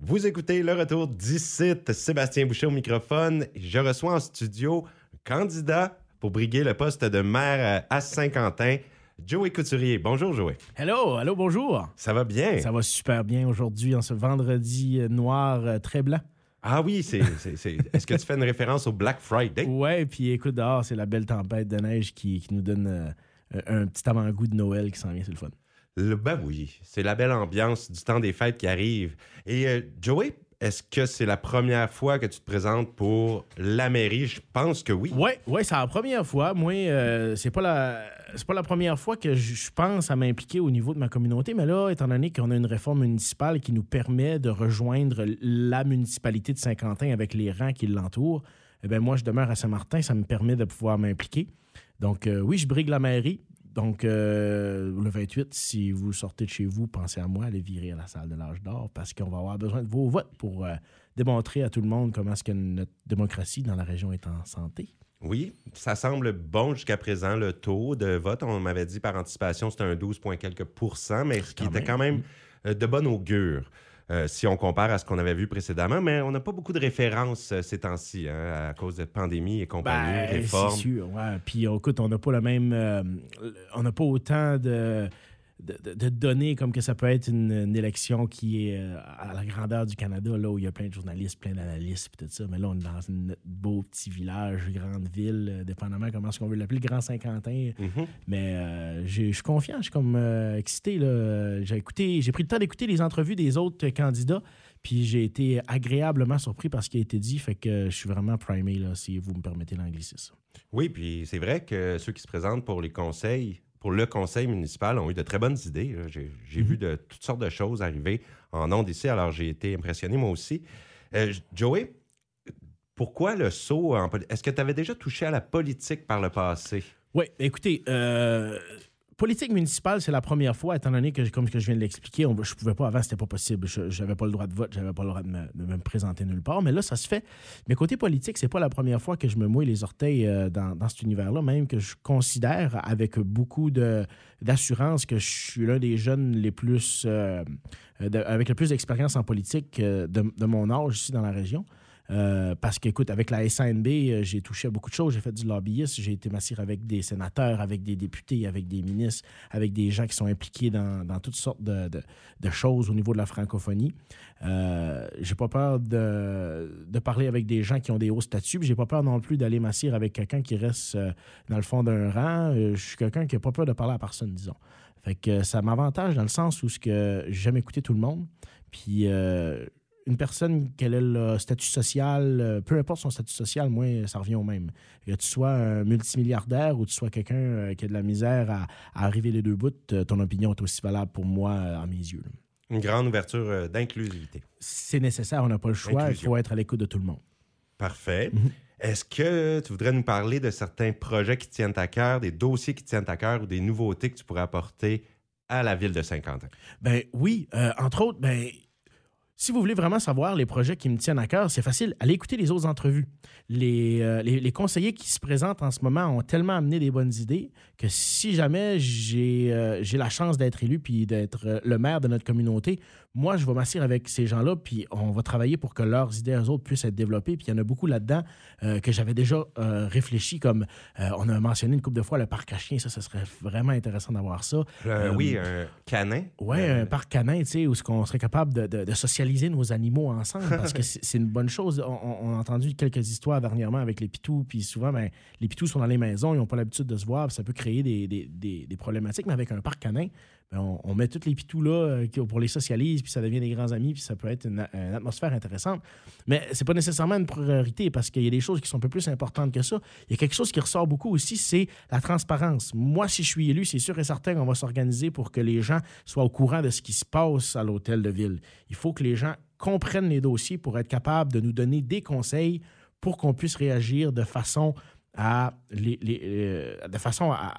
Vous écoutez le retour d'ici, Sébastien Boucher au microphone. Je reçois en studio un candidat pour briguer le poste de maire à Saint-Quentin, Joey Couturier. Bonjour, Joey. Hello, hello, bonjour. Ça va bien? Ça va super bien aujourd'hui, en ce vendredi euh, noir euh, très blanc. Ah oui, c'est, c'est, c'est- est-ce que tu fais une référence au Black Friday? Ouais, puis écoute, dehors, c'est la belle tempête de neige qui, qui nous donne euh, un petit avant-goût de Noël qui s'en vient, c'est le fun. Le, ben oui, c'est la belle ambiance du temps des fêtes qui arrive. Et euh, Joey, est-ce que c'est la première fois que tu te présentes pour la mairie? Je pense que oui. Ouais, c'est la première fois. Moi, euh, c'est pas la c'est pas la première fois que je pense à m'impliquer au niveau de ma communauté, mais là, étant donné qu'on a une réforme municipale qui nous permet de rejoindre la municipalité de Saint-Quentin avec les rangs qui l'entourent, eh ben moi, je demeure à Saint-Martin, ça me permet de pouvoir m'impliquer. Donc, euh, oui, je brigue la mairie. Donc, euh, le 28, si vous sortez de chez vous, pensez à moi, allez virer à la salle de l'âge d'or parce qu'on va avoir besoin de vos votes pour euh, démontrer à tout le monde comment est-ce que notre démocratie dans la région est en santé. Oui, ça semble bon jusqu'à présent, le taux de vote. On m'avait dit par anticipation, c'était un 12 point quelques pourcents, mais ce qui était quand même euh, de bon augure. Euh, si on compare à ce qu'on avait vu précédemment, mais on n'a pas beaucoup de références euh, ces temps-ci, hein, à cause de pandémie et compagnie, Ben, réforme. C'est sûr, ouais. Puis écoute, on n'a pas le même. euh, on n'a pas autant de, de, de- de données comme que ça peut être une, une élection qui est euh, à la grandeur du Canada, là où il y a plein de journalistes, plein d'analystes, puis tout ça. Mais là, on est dans un beau petit village, grande ville, euh, dépendamment comment est-ce qu'on veut l'appeler, le Grand Saint-Quentin. Mhm. Mais euh, je suis confiant, je suis comme excité. J'ai écouté, j'ai pris le temps d'écouter les entrevues des autres candidats, puis j'ai été agréablement surpris par ce qui a été dit. Fait que je suis vraiment primé, là, si vous me permettez l'anglicisme. Oui, puis c'est vrai que ceux qui se présentent pour les conseils, pour le conseil municipal, ont eu de très bonnes idées. J'ai vu de toutes sortes de choses arriver en nom d'ici, alors j'ai été impressionné moi aussi. Euh, Joey, pourquoi le saut en politique? Est-ce que tu avais déjà touché à la politique par le passé? Oui, écoutez, euh, politique municipale, c'est la première fois, étant donné que, comme je viens de l'expliquer, on- je pouvais pas avant, c'était pas possible. Je n'avais pas le droit de vote, j'avais pas le droit de me, présenter nulle part. Mais là, ça se fait. Mais côté politique, c'est pas la première fois que je me mouille les orteils euh, dans, cet univers-là, même que je considère avec beaucoup d'assurance que je suis l'un des jeunes les plus, euh, avec le plus d'expérience en politique euh, de mon âge ici dans la région. Euh, parce qu'écoute, avec la SANB, euh, j'ai touché à beaucoup de choses. J'ai fait du lobbyisme, j'ai été m'assire avec des sénateurs, avec des députés, avec des ministres, avec des gens qui sont impliqués dans, dans toutes sortes de, de- choses au niveau de la francophonie. Euh, j'ai pas peur de, de parler avec des gens qui ont des hauts statuts, j'ai pas peur non plus d'aller m'assire avec quelqu'un qui reste dans le fond d'un rang. Je suis quelqu'un qui a pas peur de parler à personne, disons. Fait que ça m'avantage dans le sens où ce que j'ai jamais écouté tout le monde. Puis une personne, quel est le statut social, euh, peu importe son statut social, moi, ça revient au même. Que tu sois un multimilliardaire ou tu sois quelqu'un euh, qui a de la misère à, à arriver les deux bouts, euh, ton opinion est aussi valable pour moi à mes yeux. là. Une grande ouverture d'inclusivité. C'est nécessaire, on n'a pas le choix, il faut être à l'écoute de tout le monde. Parfait. Mhm. Est-ce que tu voudrais nous parler de certains projets qui tiennent à cœur, des dossiers qui tiennent à cœur ou des nouveautés que tu pourrais apporter à la ville de Saint-Quentin? Ben oui, euh, entre autres, ben si vous voulez vraiment savoir les projets qui me tiennent à cœur, c'est facile. Allez écouter les autres entrevues. Les, euh, conseillers qui se présentent en ce moment ont tellement amené des bonnes idées que si jamais j'ai euh, la chance d'être élu puis d'être euh, le maire de notre communauté, moi, je vais m'asseoir avec ces gens-là puis on va travailler pour que leurs idées, eux autres, puissent être développées. Puis il y en a beaucoup là-dedans euh, que j'avais déjà euh, réfléchi, comme euh, on a mentionné une couple de fois le parc à chiens. Ça, ce serait vraiment intéressant d'avoir ça. Oui, un canin. Euh, un parc canin, tu sais, où ce qu'on serait capable de, de- de socialiser nos animaux ensemble, parce que c'est une bonne chose. On, a entendu quelques histoires dernièrement avec les pitous, puis souvent, ben, les pitous sont dans les maisons, ils n'ont pas l'habitude de se voir, puis ça peut créer des, des- des- des problématiques. Mais avec un parc canin, ben, on, on met tous les pitous là pour les socialiser, puis ça devient des grands amis, puis ça peut être une, atmosphère intéressante. Mais c'est pas nécessairement une priorité, parce qu'il y a des choses qui sont un peu plus importantes que ça. Il y a quelque chose qui ressort beaucoup aussi, c'est la transparence. Moi, si je suis élu, c'est sûr et certain qu'on va s'organiser pour que les gens soient au courant de ce qui se passe à l'hôtel de ville. Il faut que les gens comprennent les dossiers pour être capables de nous donner des conseils pour qu'on puisse réagir de façon à, euh, de façon à,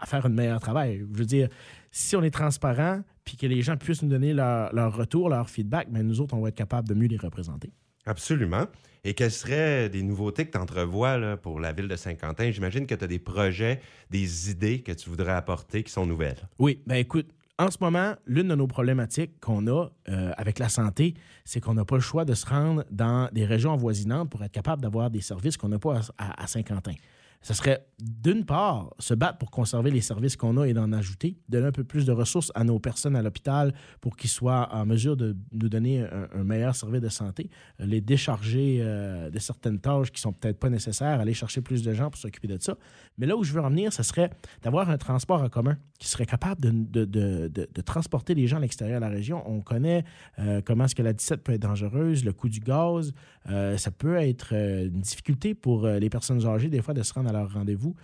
à faire un meilleur travail. Je veux dire, si on est transparent puis que les gens puissent nous donner leur, leur retour, leur feedback, mais nous autres, on va être capable de mieux les représenter. Absolument. Et quelles seraient des nouveautés que tu entrevois là, pour la ville de Saint-Quentin? J'imagine que tu as des projets, des idées que tu voudrais apporter qui sont nouvelles. Oui, ben écoute, en ce moment, l'une de nos problématiques qu'on a euh, avec la santé, c'est qu'on n'a pas le choix de se rendre dans des régions avoisinantes pour être capable d'avoir des services qu'on n'a pas à Saint-Quentin ce serait d'une part se battre pour conserver les services qu'on a et d'en ajouter, donner un peu plus de ressources à nos personnes à l'hôpital pour qu'ils soient en mesure de nous donner un, meilleur service de santé, euh, les décharger euh, de certaines tâches qui sont peut-être pas nécessaires, aller chercher plus de gens pour s'occuper de ça. Mais là où je veux en venir, ce serait d'avoir un transport en commun qui serait capable de, de, transporter les gens à l'extérieur de la région. On connaît euh, comment est-ce que la 17 peut être dangereuse, le coût du gaz, ça peut être une difficulté pour les personnes âgées des fois de se rendre à rendez-vous,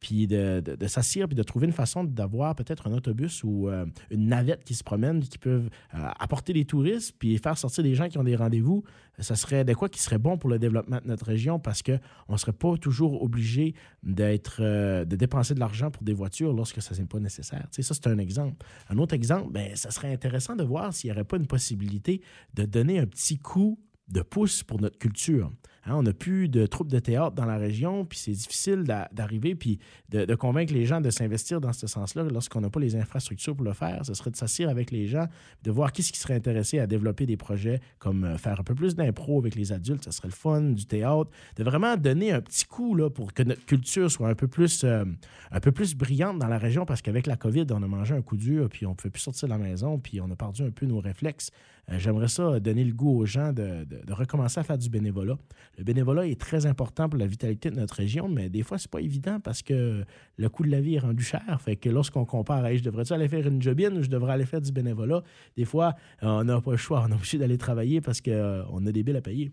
puis de, de, s'assurer, puis de trouver une façon d'avoir peut-être un autobus ou euh, une navette qui se promène, qui peuvent euh, apporter des touristes, puis faire sortir des gens qui ont des rendez-vous. Ça serait de quoi qui serait bon pour le développement de notre région parce qu'on ne serait pas toujours obligé d'être, euh, de dépenser de l'argent pour des voitures lorsque ça n'est pas nécessaire. Tu sais, ça, c'est un exemple. Un autre exemple, ben, ça serait intéressant de voir s'il n'y aurait pas une possibilité de donner un petit coup de pouce pour notre culture. Hein, on n'a plus de troupes de théâtre dans la région, puis c'est difficile d'arriver puis de, convaincre les gens de s'investir dans ce sens-là lorsqu'on n'a pas les infrastructures pour le faire. Ce serait de s'asseoir avec les gens, de voir qui ce qui serait intéressé à développer des projets comme euh, faire un peu plus d'impro avec les adultes, ce serait le fun, du théâtre, de vraiment donner un petit coup là, pour que notre culture soit un peu plus, euh, un peu plus brillante dans la région parce qu'avec la COVID, on a mangé un coup dur, puis on ne pouvait plus sortir de la maison, puis on a perdu un peu nos réflexes. Euh, j'aimerais ça donner le goût aux gens de, recommencer à faire du bénévolat. Le bénévolat est très important pour la vitalité de notre région, mais des fois, c'est pas évident parce que le coût de la vie est rendu cher. Fait que lorsqu'on compare, je devrais-tu aller faire une jobine ou je devrais aller faire du bénévolat, des fois, on n'a pas le choix. On est obligé d'aller travailler parce qu'on euh, a des billes à payer.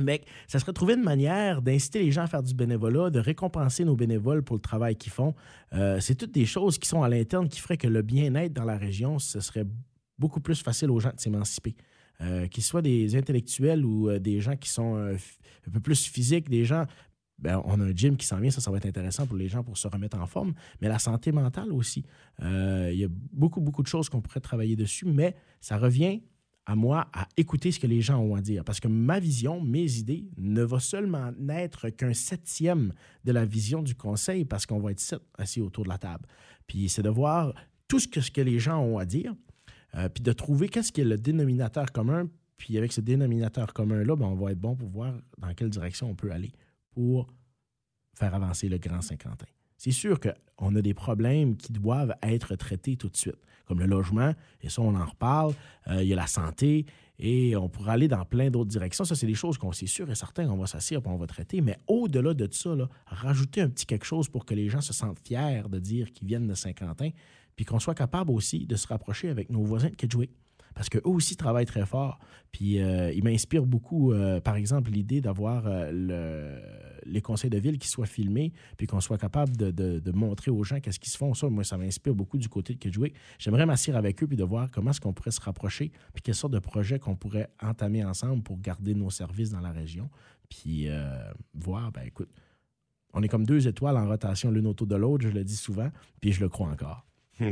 Mais ça serait trouver une manière d'inciter les gens à faire du bénévolat, de récompenser nos bénévoles pour le travail qu'ils font. Euh, c'est toutes des choses qui sont à l'interne qui feraient que le bien-être dans la région, ce serait beaucoup plus facile aux gens de s'émanciper. Euh, qu'ils soient des intellectuels ou euh, des gens qui sont euh, un peu plus physiques, des gens. Ben, on a un gym qui s'en vient, ça, ça va être intéressant pour les gens pour se remettre en forme, mais la santé mentale aussi. Il y a beaucoup, beaucoup de choses qu'on pourrait travailler dessus, mais ça revient à moi à écouter ce que les gens ont à dire. Parce que ma vision, mes idées, ne va seulement n'être qu'un septième de la vision du conseil parce qu'on va être sept assis autour de la table. Puis c'est de voir tout ce que, ce que les gens ont à dire, euh, puis de trouver qu'est-ce qui est le dénominateur commun. Puis avec ce dénominateur commun-là, ben, on va être bon pour voir dans quelle direction on peut aller pour faire avancer le Grand Saint-Quentin. C'est sûr qu'on a des problèmes qui doivent être traités tout de suite, comme le logement, et ça, on en reparle. Euh, il y a la santé, et on pourra aller dans plein d'autres directions. Ça, c'est des choses qu'on sait sûr et certain qu'on va s'asseoir et on va traiter. Mais au-delà de ça, rajouter un petit quelque chose pour que les gens se sentent fiers de dire qu'ils viennent de Saint-Quentin, puis qu'on soit capable aussi de se rapprocher avec nos voisins de Kedgewick. Parce qu'eux aussi travaillent très fort. Puis euh, ils m'inspirent beaucoup, euh, par exemple, l'idée d'avoir euh, les conseils de ville qui soient filmés, puis qu'on soit capable de, montrer aux gens qu'est-ce qu'ils se font. Ça, moi, ça m'inspire beaucoup du côté de Kedgewick. J'aimerais m'asseoir avec eux, puis de voir comment est-ce qu'on pourrait se rapprocher, puis quelle sorte de projet qu'on pourrait entamer ensemble pour garder nos services dans la région. Puis voir, ben écoute, on est comme deux étoiles en rotation l'une autour de l'autre, je le dis souvent, puis je le crois encore.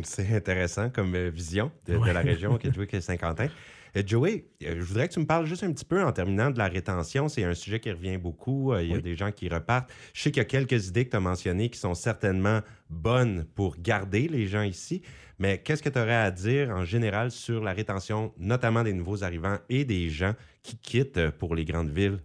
C'est intéressant comme euh, vision de, la région et Saint-Quentin. Euh, Joey, euh, je voudrais que tu me parles juste un petit peu en terminant de la rétention. C'est un sujet qui revient beaucoup. Il y a des gens qui repartent. Je sais qu'il y a quelques idées que tu as mentionnées qui sont certainement bonnes pour garder les gens ici. Mais qu'est-ce que tu aurais à dire en général sur la rétention, notamment des nouveaux arrivants et des gens qui quittent pour les grandes villes?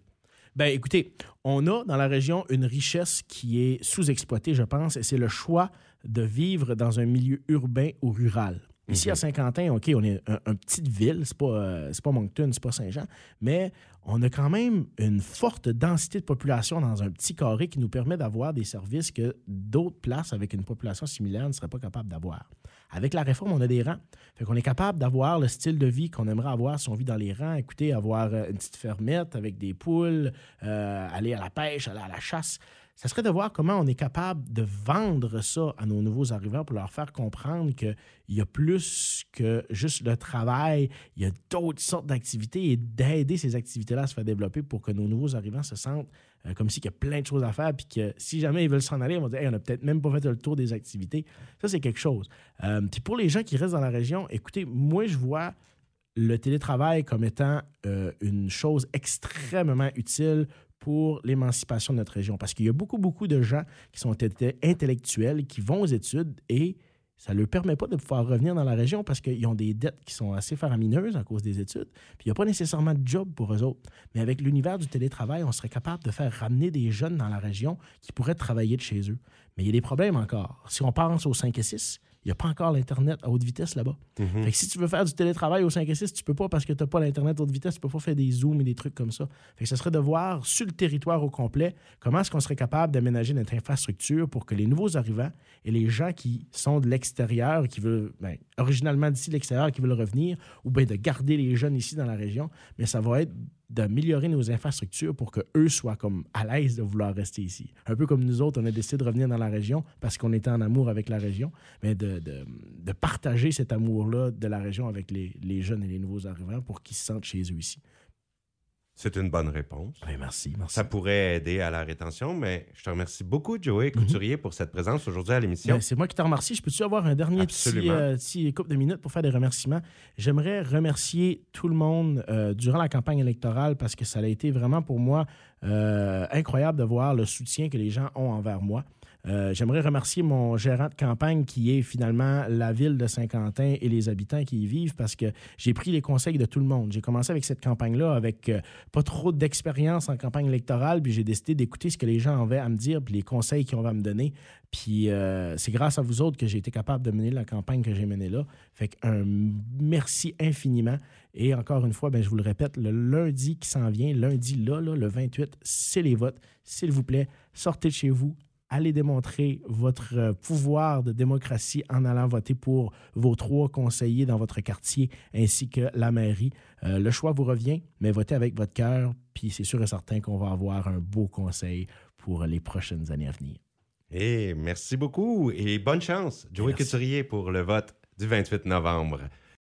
Ben, écoutez, on a dans la région une richesse qui est sous-exploitée, je pense, et c'est le choix de vivre dans un milieu urbain ou rural. Ici, à mhm. Saint-Quentin, OK, on est une petite ville, c'est pas, euh, pas Moncton, c'est pas Saint-Jean, mais on a quand même une forte densité de population dans un petit carré qui nous permet d'avoir des services que d'autres places avec une population similaire ne seraient pas capables d'avoir. Avec la réforme, on a des rangs. Fait qu'on est capable d'avoir le style de vie qu'on aimerait avoir si on vit dans les rangs. Écoutez, avoir euh, une petite fermette avec des poules, euh, aller à la pêche, aller à la chasse ça serait de voir comment on est capable de vendre ça à nos nouveaux arrivants pour leur faire comprendre qu'il y a plus que juste le travail, il y a d'autres sortes d'activités et d'aider ces activités-là à se faire développer pour que nos nouveaux arrivants se sentent euh, comme s'il y a plein de choses à faire, puis que si jamais ils veulent s'en aller, on va dire, on n'a peut-être même pas fait le tour des activités. Ça, c'est quelque chose. Euh, puis pour les gens qui restent dans la région, écoutez, moi, je vois le télétravail comme étant euh, une chose extrêmement utile pour l'émancipation de notre région. Parce qu'il y a beaucoup, beaucoup de gens qui sont intellectuels, qui vont aux études et ça ne leur permet pas de pouvoir revenir dans la région parce qu'ils ont des dettes qui sont assez faramineuses à cause des études. Puis il n'y a pas nécessairement de job pour eux autres. Mais avec l'univers du télétravail, on serait capable de faire ramener des jeunes dans la région qui pourraient travailler de chez eux. Mais il y a des problèmes encore. Si on pense aux 5 et 6, il n'y a pas encore l'Internet à haute vitesse là-bas. Mhm. Fait que si tu veux faire du télétravail au 5 et 6, tu peux pas parce que tu n'as pas l'Internet à haute vitesse, tu peux pas faire des zooms et des trucs comme ça. Fait que ce serait de voir sur le territoire au complet comment est-ce qu'on serait capable d'aménager notre infrastructure pour que les nouveaux arrivants et les gens qui sont de l'extérieur, qui veulent, ben, originalement d'ici l'extérieur, qui veulent revenir, ou bien de garder les jeunes ici dans la région, mais ça va être d'améliorer nos infrastructures pour qu'eux soient comme à l'aise de vouloir rester ici. Un peu comme nous autres, on a décidé de revenir dans la région parce qu'on était en amour avec la région, mais de, de- de partager cet amour-là de la région avec les, les jeunes et les nouveaux arrivants pour qu'ils se sentent chez eux ici. C'est une bonne réponse. Ben, merci, merci. Ça pourrait aider à la rétention, mais je te remercie beaucoup, Joey Couturier, pour cette présence aujourd'hui à l'émission. Ben, c'est moi qui te remercie. Je peux-tu avoir un dernier petit, euh, petit couple de minutes pour faire des remerciements? J'aimerais remercier tout le monde euh, durant la campagne électorale parce que ça a été vraiment pour moi euh, incroyable de voir le soutien que les gens ont envers moi. Euh, J'aimerais remercier mon gérant de campagne qui est finalement la ville de Saint-Quentin et les habitants qui y vivent parce que j'ai pris les conseils de tout le monde. J'ai commencé avec cette campagne-là avec euh, pas trop d'expérience en campagne électorale, puis j'ai décidé d'écouter ce que les gens avaient à me dire, puis les conseils avaient à me donner. Puis euh, c'est grâce à vous autres que j'ai été capable de mener la campagne que j'ai menée là. Fait qu'un merci infiniment. Et encore une fois, ben, je vous le répète, le lundi qui s'en vient, lundi là, là, le 28, c'est les votes. S'il vous plaît, sortez de chez vous, allez démontrer votre euh, pouvoir de démocratie en allant voter pour vos trois conseillers dans votre quartier ainsi que la mairie. Euh, le choix vous revient, mais votez avec votre cœur, puis c'est sûr et certain qu'on va avoir un beau conseil pour les prochaines années à venir. Et merci beaucoup et bonne chance, Joey. Couturier, pour le vote du 28 novembre.